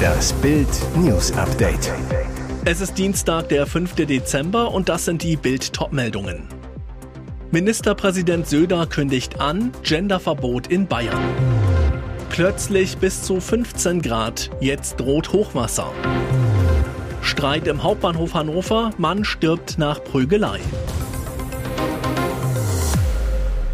Das Bild News Update. Es ist Dienstag, der 5. Dezember und das sind die Bild Topmeldungen. Ministerpräsident Söder kündigt an Genderverbot in Bayern. Plötzlich bis zu 15 Grad, jetzt droht Hochwasser. Streit im Hauptbahnhof Hannover, Mann stirbt nach Prügelei.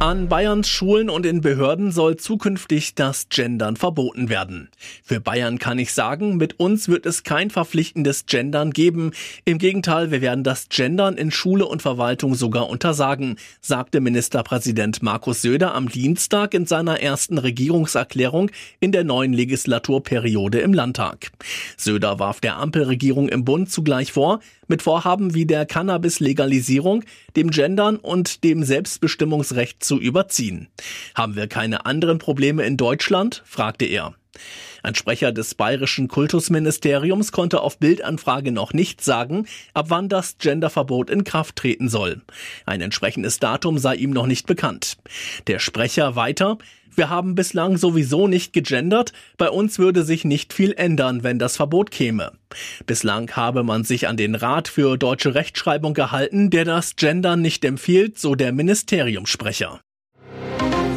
An Bayerns Schulen und in Behörden soll zukünftig das Gendern verboten werden. Für Bayern kann ich sagen, mit uns wird es kein verpflichtendes Gendern geben. Im Gegenteil, wir werden das Gendern in Schule und Verwaltung sogar untersagen, sagte Ministerpräsident Markus Söder am Dienstag in seiner ersten Regierungserklärung in der neuen Legislaturperiode im Landtag. Söder warf der Ampelregierung im Bund zugleich vor, mit Vorhaben wie der Cannabis-Legalisierung, dem Gendern und dem Selbstbestimmungsrecht zu überziehen. Haben wir keine anderen Probleme in Deutschland? fragte er. Ein Sprecher des bayerischen Kultusministeriums konnte auf Bildanfrage noch nicht sagen, ab wann das Genderverbot in Kraft treten soll. Ein entsprechendes Datum sei ihm noch nicht bekannt. Der Sprecher weiter, wir haben bislang sowieso nicht gegendert, bei uns würde sich nicht viel ändern, wenn das Verbot käme. Bislang habe man sich an den Rat für deutsche Rechtschreibung gehalten, der das Gendern nicht empfiehlt, so der Ministeriumssprecher.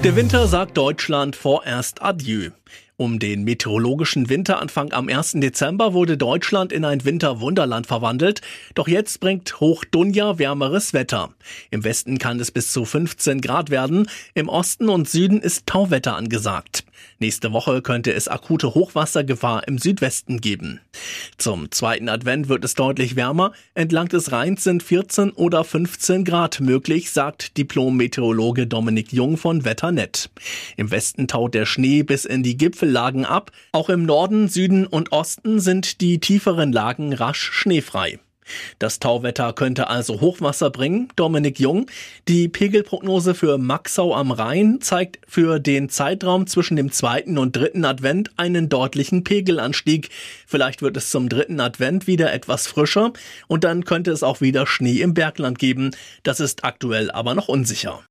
Der Winter sagt Deutschland vorerst Adieu. Um den meteorologischen Winteranfang am 1. Dezember wurde Deutschland in ein Winterwunderland verwandelt, doch jetzt bringt Hoch Dunja wärmeres Wetter. Im Westen kann es bis zu 15 Grad werden, im Osten und Süden ist Tauwetter angesagt. Nächste Woche könnte es akute Hochwassergefahr im Südwesten geben. Zum zweiten Advent wird es deutlich wärmer, entlang des Rheins sind 14 oder 15 Grad möglich, sagt Diplom-Meteorologe Dominik Jung von Wetternet. Im Westen taut der Schnee bis in die Gipfel Gipfellagen ab. Auch im Norden, Süden und Osten sind die tieferen Lagen rasch schneefrei. Das Tauwetter könnte also Hochwasser bringen, Dominik Jung. Die Pegelprognose für Maxau am Rhein zeigt für den Zeitraum zwischen dem zweiten und dritten Advent einen deutlichen Pegelanstieg. Vielleicht wird es zum dritten Advent wieder etwas frischer und dann könnte es auch wieder Schnee im Bergland geben. Das ist aktuell aber noch unsicher.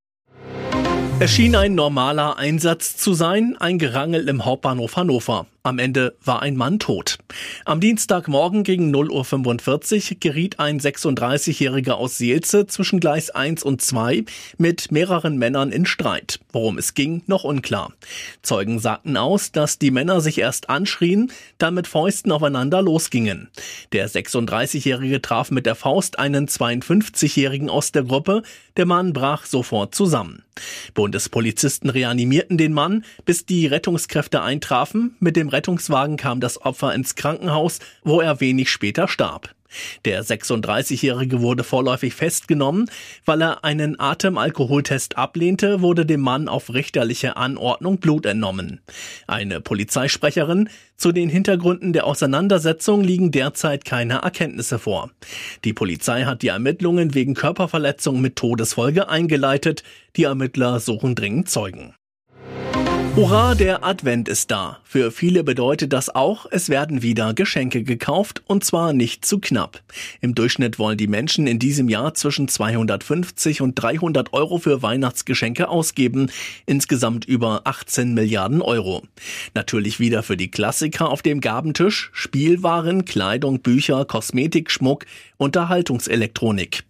Es schien ein normaler Einsatz zu sein, ein Gerangel im Hauptbahnhof Hannover. Am Ende war ein Mann tot. Am Dienstagmorgen gegen 0.45 Uhr geriet ein 36-Jähriger aus Seelze zwischen Gleis 1 und 2 mit mehreren Männern in Streit. Worum es ging, noch unklar. Zeugen sagten aus, dass die Männer sich erst anschrien, dann mit Fäusten aufeinander losgingen. Der 36-Jährige traf mit der Faust einen 52-Jährigen aus der Gruppe. Der Mann brach sofort zusammen. Bundespolizisten reanimierten den Mann, bis die Rettungskräfte eintrafen. Mit dem Rettungswagen kam das Opfer ins Krankenhaus, wo er wenig später starb. Der 36-Jährige wurde vorläufig festgenommen. Weil er einen Atemalkoholtest ablehnte, wurde dem Mann auf richterliche Anordnung Blut entnommen. Eine Polizeisprecherin zu den Hintergründen der Auseinandersetzung liegen derzeit keine Erkenntnisse vor. Die Polizei hat die Ermittlungen wegen Körperverletzung mit Todesfolge eingeleitet. Die Ermittler suchen dringend Zeugen. Hurra, der Advent ist da. Für viele bedeutet das auch, es werden wieder Geschenke gekauft und zwar nicht zu knapp. Im Durchschnitt wollen die Menschen in diesem Jahr zwischen 250 und 300 Euro für Weihnachtsgeschenke ausgeben, insgesamt über 18 Milliarden Euro. Natürlich wieder für die Klassiker auf dem Gabentisch, Spielwaren, Kleidung, Bücher, Kosmetik, Schmuck, Unterhaltungselektronik.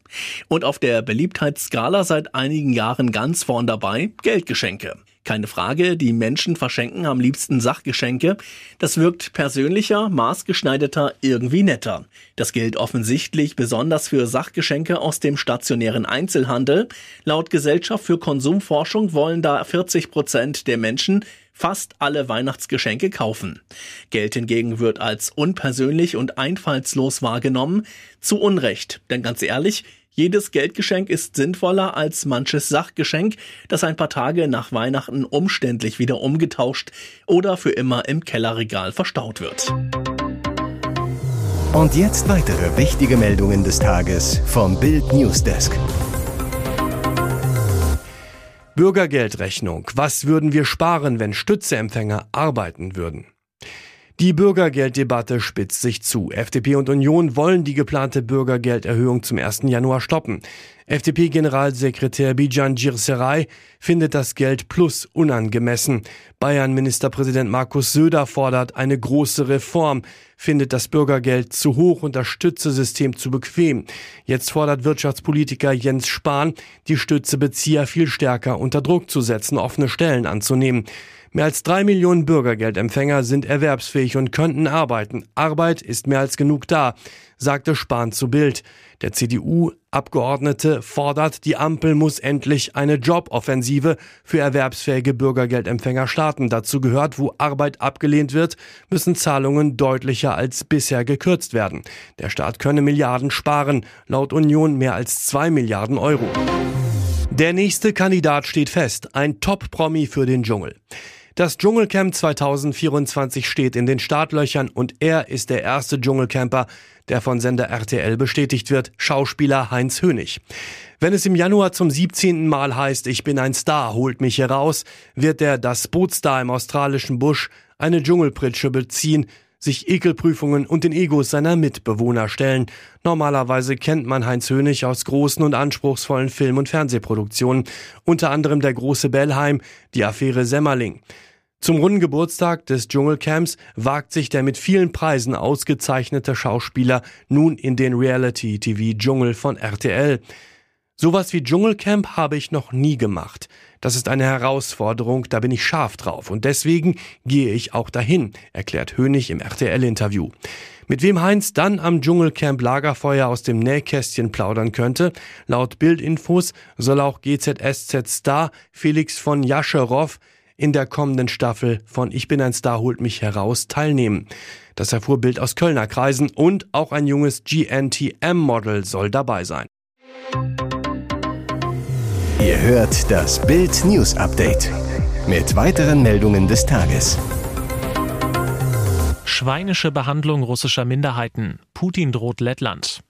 Und auf der Beliebtheitsskala seit einigen Jahren ganz vorn dabei Geldgeschenke. Keine Frage, die Menschen verschenken am liebsten Sachgeschenke. Das wirkt persönlicher, maßgeschneiderter, irgendwie netter. Das gilt offensichtlich besonders für Sachgeschenke aus dem stationären Einzelhandel. Laut Gesellschaft für Konsumforschung wollen da 40 Prozent der Menschen fast alle Weihnachtsgeschenke kaufen. Geld hingegen wird als unpersönlich und einfallslos wahrgenommen. Zu Unrecht. Denn ganz ehrlich, jedes Geldgeschenk ist sinnvoller als manches Sachgeschenk, das ein paar Tage nach Weihnachten umständlich wieder umgetauscht oder für immer im Kellerregal verstaut wird. Und jetzt weitere wichtige Meldungen des Tages vom Bild Newsdesk. Bürgergeldrechnung. Was würden wir sparen, wenn Stützeempfänger arbeiten würden? Die Bürgergelddebatte spitzt sich zu. FDP und Union wollen die geplante Bürgergelderhöhung zum 1. Januar stoppen. FDP-Generalsekretär Bijan Girseray findet das Geld plus unangemessen. Bayern-Ministerpräsident Markus Söder fordert eine große Reform, findet das Bürgergeld zu hoch und das Stützesystem zu bequem. Jetzt fordert Wirtschaftspolitiker Jens Spahn, die Stützebezieher viel stärker unter Druck zu setzen, offene Stellen anzunehmen. Mehr als drei Millionen Bürgergeldempfänger sind erwerbsfähig und könnten arbeiten. Arbeit ist mehr als genug da, sagte Spahn zu Bild. Der CDU-Abgeordnete fordert, die Ampel muss endlich eine Joboffensive für erwerbsfähige Bürgergeldempfänger starten. Dazu gehört, wo Arbeit abgelehnt wird, müssen Zahlungen deutlicher als bisher gekürzt werden. Der Staat könne Milliarden sparen, laut Union mehr als zwei Milliarden Euro. Der nächste Kandidat steht fest, ein Top-Promi für den Dschungel. Das Dschungelcamp 2024 steht in den Startlöchern und er ist der erste Dschungelcamper, der von Sender RTL bestätigt wird, Schauspieler Heinz Hönig. Wenn es im Januar zum 17. Mal heißt, ich bin ein Star, holt mich heraus, wird der das Bootstar im australischen Busch eine Dschungelpritsche beziehen, sich Ekelprüfungen und den Egos seiner Mitbewohner stellen. Normalerweise kennt man Heinz Hönig aus großen und anspruchsvollen Film- und Fernsehproduktionen, unter anderem der große Bellheim, die Affäre Semmerling. Zum runden Geburtstag des Dschungelcamps wagt sich der mit vielen Preisen ausgezeichnete Schauspieler nun in den Reality-TV-Dschungel von RTL. Sowas wie Dschungelcamp habe ich noch nie gemacht. Das ist eine Herausforderung, da bin ich scharf drauf und deswegen gehe ich auch dahin, erklärt Hönig im RTL-Interview. Mit wem Heinz dann am Dschungelcamp Lagerfeuer aus dem Nähkästchen plaudern könnte, laut Bildinfos soll auch GZSZ-Star Felix von Jascherow in der kommenden Staffel von Ich bin ein Star holt mich heraus teilnehmen. Das erfuhr Bild aus Kölner Kreisen und auch ein junges GNTM-Model soll dabei sein. Ihr hört das Bild News Update mit weiteren Meldungen des Tages. Schweinische Behandlung russischer Minderheiten. Putin droht Lettland.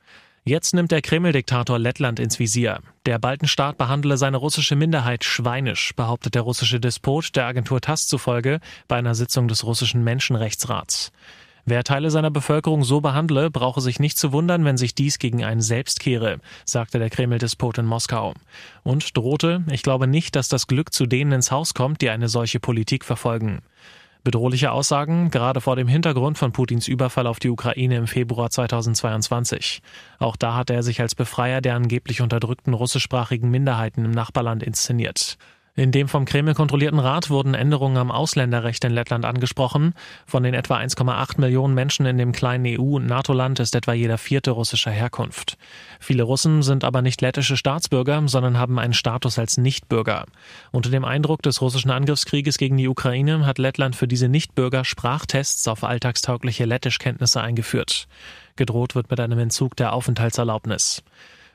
Jetzt nimmt der Kreml-Diktator Lettland ins Visier. Der Baltenstaat behandle seine russische Minderheit schweinisch, behauptet der russische Despot der Agentur TASS zufolge bei einer Sitzung des russischen Menschenrechtsrats. Wer Teile seiner Bevölkerung so behandle, brauche sich nicht zu wundern, wenn sich dies gegen einen selbst kehre, sagte der Kreml-Despot in Moskau. Und drohte, ich glaube nicht, dass das Glück zu denen ins Haus kommt, die eine solche Politik verfolgen. Bedrohliche Aussagen, gerade vor dem Hintergrund von Putins Überfall auf die Ukraine im Februar 2022. Auch da hatte er sich als Befreier der angeblich unterdrückten russischsprachigen Minderheiten im Nachbarland inszeniert. In dem vom Kreml kontrollierten Rat wurden Änderungen am Ausländerrecht in Lettland angesprochen. Von den etwa 1,8 Millionen Menschen in dem kleinen EU- und NATO-Land ist etwa jeder vierte russischer Herkunft. Viele Russen sind aber nicht lettische Staatsbürger, sondern haben einen Status als Nichtbürger. Unter dem Eindruck des russischen Angriffskrieges gegen die Ukraine hat Lettland für diese Nichtbürger Sprachtests auf alltagstaugliche Lettischkenntnisse eingeführt. Gedroht wird mit einem Entzug der Aufenthaltserlaubnis.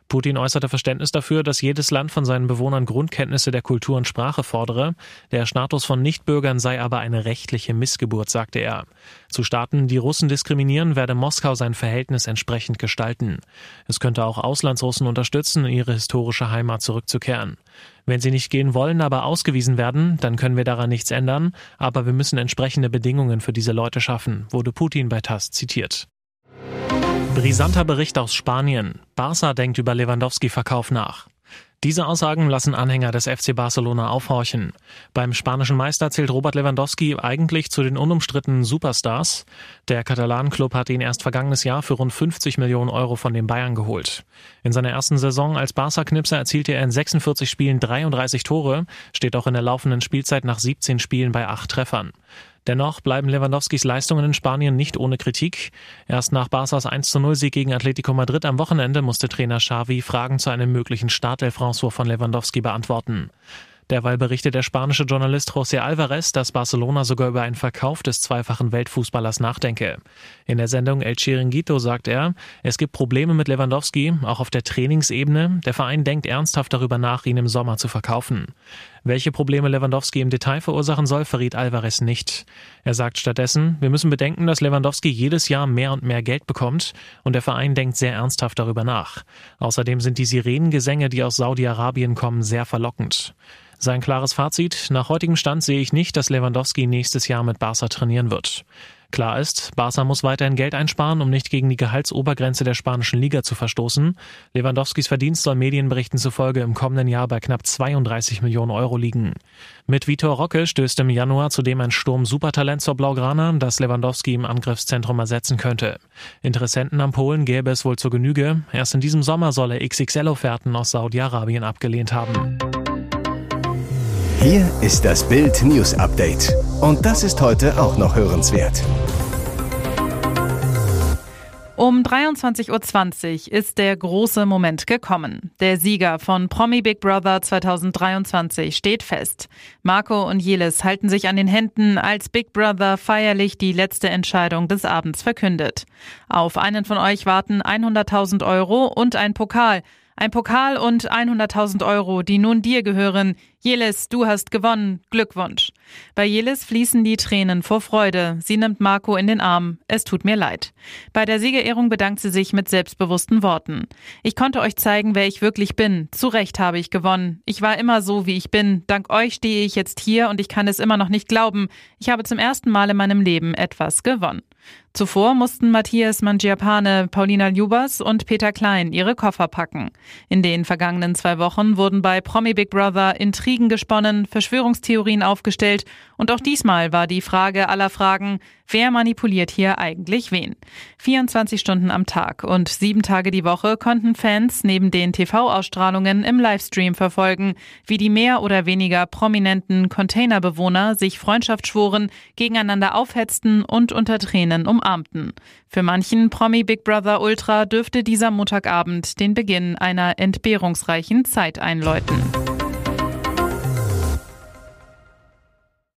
Putin äußerte Verständnis dafür, dass jedes Land von seinen Bewohnern Grundkenntnisse der Kultur und Sprache fordere. Der Status von Nichtbürgern sei aber eine rechtliche Missgeburt, sagte er. Zu Staaten, die Russen diskriminieren, werde Moskau sein Verhältnis entsprechend gestalten. Es könnte auch Auslandsrussen unterstützen, in ihre historische Heimat zurückzukehren. Wenn sie nicht gehen wollen, aber ausgewiesen werden, dann können wir daran nichts ändern, aber wir müssen entsprechende Bedingungen für diese Leute schaffen, wurde Putin bei TASS zitiert. Brisanter Bericht aus Spanien. Barca denkt über Lewandowski-Verkauf nach. Diese Aussagen lassen Anhänger des FC Barcelona aufhorchen. Beim spanischen Meister zählt Robert Lewandowski eigentlich zu den unumstrittenen Superstars. Der Katalanen-Club hat ihn erst vergangenes Jahr für rund 50 Millionen Euro von den Bayern geholt. In seiner ersten Saison als Barca-Knipser erzielte er in 46 Spielen 33 Tore, steht auch in der laufenden Spielzeit nach 17 Spielen bei 8 Treffern. Dennoch bleiben Lewandowskis Leistungen in Spanien nicht ohne Kritik. Erst nach Barças 1 0 Sieg gegen Atletico Madrid am Wochenende musste Trainer Xavi Fragen zu einem möglichen Startelf-François von Lewandowski beantworten. Derweil berichtet der spanische Journalist José Alvarez, dass Barcelona sogar über einen Verkauf des zweifachen Weltfußballers nachdenke. In der Sendung El Chiringuito sagt er, es gibt Probleme mit Lewandowski, auch auf der Trainingsebene. Der Verein denkt ernsthaft darüber nach, ihn im Sommer zu verkaufen. Welche Probleme Lewandowski im Detail verursachen soll, verriet Alvarez nicht. Er sagt stattdessen, wir müssen bedenken, dass Lewandowski jedes Jahr mehr und mehr Geld bekommt und der Verein denkt sehr ernsthaft darüber nach. Außerdem sind die Sirenengesänge, die aus Saudi-Arabien kommen, sehr verlockend. Sein klares Fazit, nach heutigem Stand sehe ich nicht, dass Lewandowski nächstes Jahr mit Barca trainieren wird. Klar ist, Barca muss weiterhin Geld einsparen, um nicht gegen die Gehaltsobergrenze der spanischen Liga zu verstoßen. Lewandowskis Verdienst soll Medienberichten zufolge im kommenden Jahr bei knapp 32 Millionen Euro liegen. Mit Vitor Roque stößt im Januar zudem ein Sturm Supertalent zur Blaugrana, das Lewandowski im Angriffszentrum ersetzen könnte. Interessenten am Polen gäbe es wohl zur Genüge. Erst in diesem Sommer soll er XXL-Offerten aus Saudi-Arabien abgelehnt haben. Hier ist das Bild News Update. Und das ist heute auch noch hörenswert. Um 23.20 Uhr ist der große Moment gekommen. Der Sieger von Promi Big Brother 2023 steht fest. Marco und Jelis halten sich an den Händen, als Big Brother feierlich die letzte Entscheidung des Abends verkündet. Auf einen von euch warten 100.000 Euro und ein Pokal. Ein Pokal und 100.000 Euro, die nun dir gehören. Jelis, du hast gewonnen. Glückwunsch. Bei Jelis fließen die Tränen vor Freude. Sie nimmt Marco in den Arm. Es tut mir leid. Bei der Siegerehrung bedankt sie sich mit selbstbewussten Worten. Ich konnte euch zeigen, wer ich wirklich bin. Zu Recht habe ich gewonnen. Ich war immer so, wie ich bin. Dank euch stehe ich jetzt hier und ich kann es immer noch nicht glauben. Ich habe zum ersten Mal in meinem Leben etwas gewonnen. Zuvor mussten Matthias Mangiapane, Paulina Ljubas und Peter Klein ihre Koffer packen. In den vergangenen zwei Wochen wurden bei Promi Big Brother Intrigen gesponnen, Verschwörungstheorien aufgestellt und auch diesmal war die Frage aller Fragen, wer manipuliert hier eigentlich wen? 24 Stunden am Tag und sieben Tage die Woche konnten Fans neben den TV-Ausstrahlungen im Livestream verfolgen, wie die mehr oder weniger prominenten Containerbewohner sich Freundschaft schworen, gegeneinander aufhetzten und unter Tränen umarmten. Für manchen Promi Big Brother Ultra dürfte dieser Montagabend den Beginn einer entbehrungsreichen Zeit einläuten.